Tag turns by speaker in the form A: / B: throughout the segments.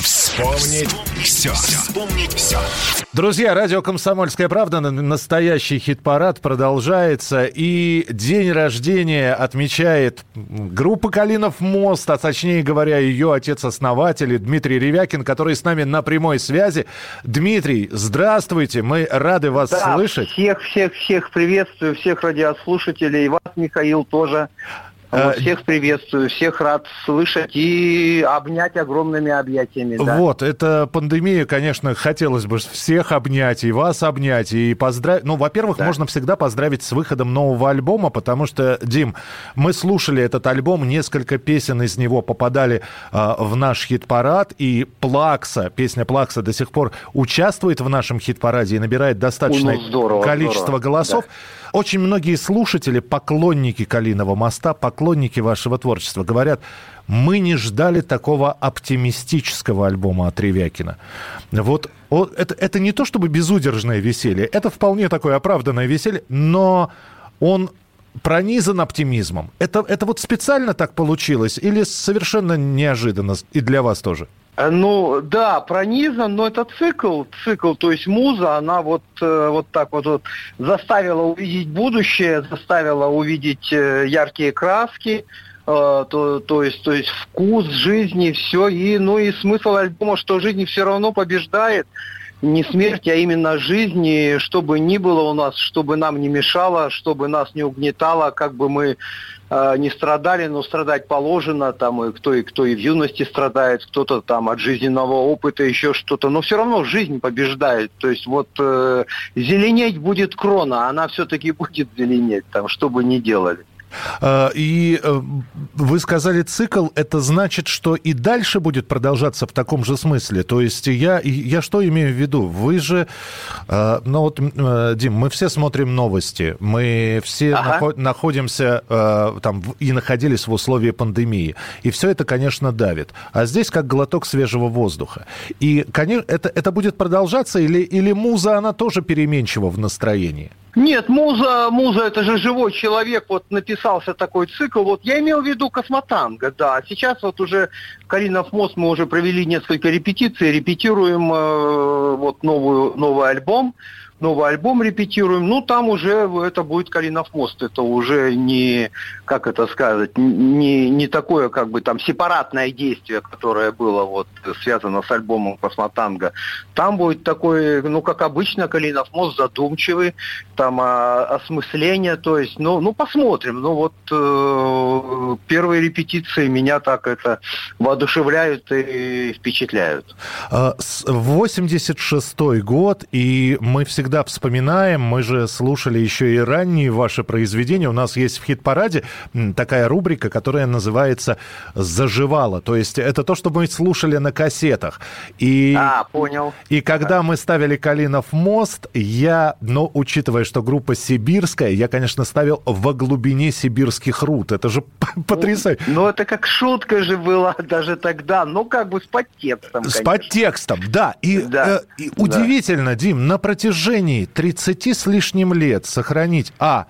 A: Вспомнить все. Вспомнить все.
B: Друзья, радио «Комсомольская правда», настоящий хит-парад продолжается. И день рождения отмечает группа «Калинов мост», а точнее говоря, ее отец-основатель Дмитрий Ревякин, который с нами на прямой связи. Дмитрий, здравствуйте, мы рады вас
C: да,
B: слышать.
C: Всех-всех-всех приветствую, всех радиослушателей, и вас, Михаил, тоже. Вот, э, всех приветствую, всех рад слышать и обнять огромными объятиями. Да.
B: Вот, это пандемия, конечно, хотелось бы всех обнять, и вас обнять, и поздравить. Ну, во-первых, да. можно всегда поздравить с выходом нового альбома, потому что, Дим, мы слушали этот альбом, несколько песен из него попадали э, в наш хит-парад, и Плакса, песня Плакса до сих пор участвует в нашем хит-параде и набирает достаточное ну, здорово, количество здорово. голосов. Да. Очень многие слушатели, поклонники Калиного моста, поклонники вашего творчества говорят, мы не ждали такого оптимистического альбома от Ревякина. Вот это, это не то чтобы безудержное веселье, это вполне такое оправданное веселье, но он пронизан оптимизмом. Это, это вот специально так получилось или совершенно неожиданно и для вас тоже?
C: Э, ну, да, пронизан, но это цикл, цикл, то есть муза, она вот, э, вот так вот, вот заставила увидеть будущее, заставила увидеть э, яркие краски, то, то, есть, то есть вкус жизни, все, и, ну и смысл альбома, что жизнь все равно побеждает, не смерть, а именно жизнь, и чтобы ни было у нас, чтобы нам не мешало, чтобы нас не угнетало, как бы мы э, не страдали, но страдать положено, там и кто и кто и в юности страдает, кто-то там от жизненного опыта еще что-то, но все равно жизнь побеждает, то есть вот э, зеленеть будет крона, она все-таки будет зеленеть, там, что бы ни делали.
B: А, и э, вы сказали цикл, это значит, что и дальше будет продолжаться в таком же смысле. То есть я, я что имею в виду? Вы же, э, ну вот, э, Дим, мы все смотрим новости, мы все ага. находимся там и находились в условии пандемии. И все это, конечно, давит. А здесь как глоток свежего воздуха. И, конечно, это, это будет продолжаться или, или муза, она тоже переменчива в настроении?
C: Нет, муза, муза это же живой человек, вот написался такой цикл. Вот я имел в виду космотанго, да. Сейчас вот уже Каринов мост мы уже провели несколько репетиций, репетируем э, вот новую, новый альбом новый альбом репетируем, ну, там уже это будет Калинов мост. Это уже не, как это сказать, не, не такое, как бы, там, сепаратное действие, которое было вот связано с альбомом Космотанго. Там будет такой, ну, как обычно, Калинов мост задумчивый, там а, осмысление, то есть, ну, ну, посмотрим. Ну, вот э, первые репетиции меня так это воодушевляют и впечатляют.
B: 86-й а, год, и мы всегда всегда вспоминаем, мы же слушали еще и ранние ваши произведения. У нас есть в хит-параде такая рубрика, которая называется «Заживало». То есть это то, что мы слушали на кассетах.
C: И, а, понял.
B: И когда мы ставили «Калинов мост», я, ну, учитывая, что группа сибирская, я, конечно, ставил «Во глубине сибирских руд». Это же потрясающе.
C: Ну, это как шутка же была даже тогда, ну, как бы с подтекстом,
B: С подтекстом, да. И, да. Э, и удивительно, Дим, на протяжении протяжении 30 с лишним лет сохранить, а,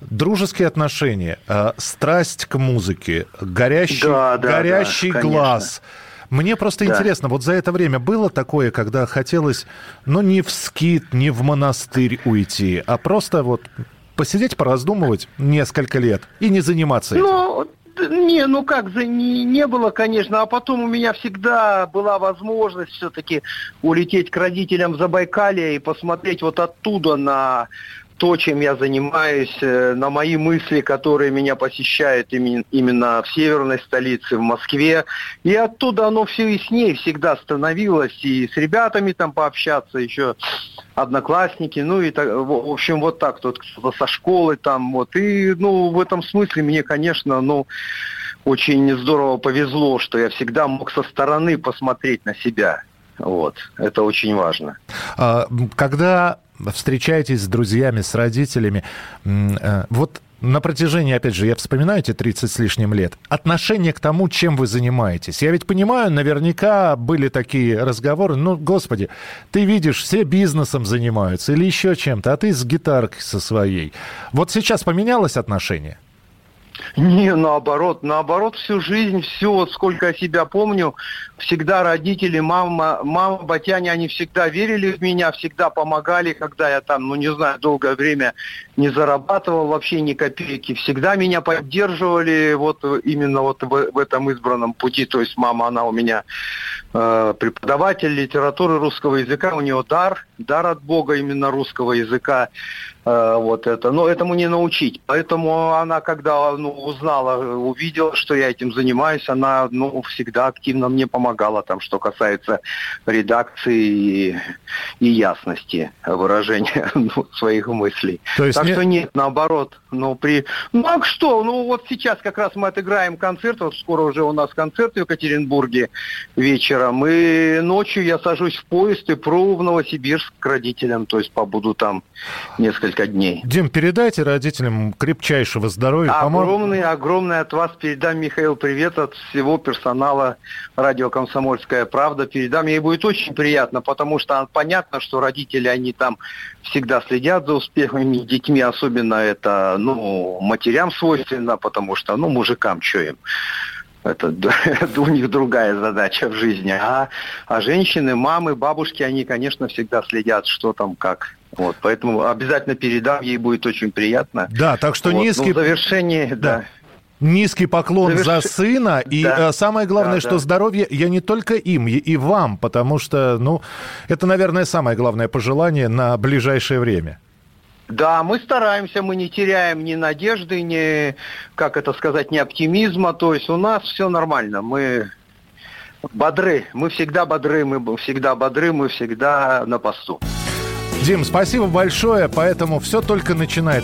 B: дружеские отношения, э, страсть к музыке, горящий, да, да, горящий да, глаз. Мне просто да. интересно, вот за это время было такое, когда хотелось, ну, не в скит, не в монастырь уйти, а просто вот посидеть, пораздумывать несколько лет и не заниматься этим?
C: Ну, не, ну как, за не, не было, конечно, а потом у меня всегда была возможность все-таки улететь к родителям в Забайкалье и посмотреть вот оттуда на то, чем я занимаюсь, э, на мои мысли, которые меня посещают именно в северной столице, в Москве. И оттуда оно все яснее всегда становилось. И с ребятами там пообщаться, еще одноклассники, ну и так, в общем, вот так, тут со школы там, вот. И, ну, в этом смысле мне, конечно, ну, очень здорово повезло, что я всегда мог со стороны посмотреть на себя. Вот, это очень важно.
B: А, когда встречаетесь с друзьями, с родителями, э, вот на протяжении, опять же, я вспоминаю эти 30 с лишним лет, отношение к тому, чем вы занимаетесь. Я ведь понимаю, наверняка были такие разговоры, ну, господи, ты видишь, все бизнесом занимаются или еще чем-то, а ты с гитаркой со своей. Вот сейчас поменялось отношение?
C: Не, наоборот, наоборот, всю жизнь, все, вот сколько я себя помню, всегда родители, мама, мама, батяне, они всегда верили в меня, всегда помогали, когда я там, ну не знаю, долгое время не зарабатывал вообще ни копейки, всегда меня поддерживали вот именно вот в, в этом избранном пути, то есть мама, она у меня э, преподаватель литературы русского языка, у нее дар, дар от Бога именно русского языка, э, вот это, но этому не научить, поэтому она, когда ну, узнала, увидела, что я этим занимаюсь, она, ну, всегда активно мне помогала там, что касается редакции и, и ясности выражения ну, своих мыслей. То есть так не... что нет, наоборот. Ну, при... ну а что? Ну вот сейчас как раз мы отыграем концерт, вот скоро уже у нас концерт в Екатеринбурге вечером, и ночью я сажусь в поезд и пру в Новосибирск к родителям, то есть побуду там несколько дней.
B: Дим, передайте родителям крепчайшего здоровья.
C: Огромный, огромный от вас передам, Михаил, привет от всего персонала радио «Комсомольская правда» передам. Ей будет очень приятно, потому что понятно, что родители, они там всегда следят за успехами детьми, особенно это, ну, матерям свойственно, потому что, ну, мужикам что им это, это у них другая задача в жизни. А, а женщины, мамы, бабушки, они, конечно, всегда следят, что там, как. Вот, поэтому обязательно передам, ей будет очень приятно.
B: Да, так что
C: вот,
B: низкий...
C: Ну, в завершении, да. да.
B: Низкий поклон Заверш... за сына. И да. Э, самое главное, да, что да. здоровье я не только им, и вам, потому что, ну, это, наверное, самое главное пожелание на ближайшее время.
C: Да, мы стараемся, мы не теряем ни надежды, ни, как это сказать, ни оптимизма. То есть у нас все нормально. Мы бодры, мы всегда бодры, мы всегда бодры, мы всегда на посту.
B: Дим, спасибо большое. Поэтому все только начинается.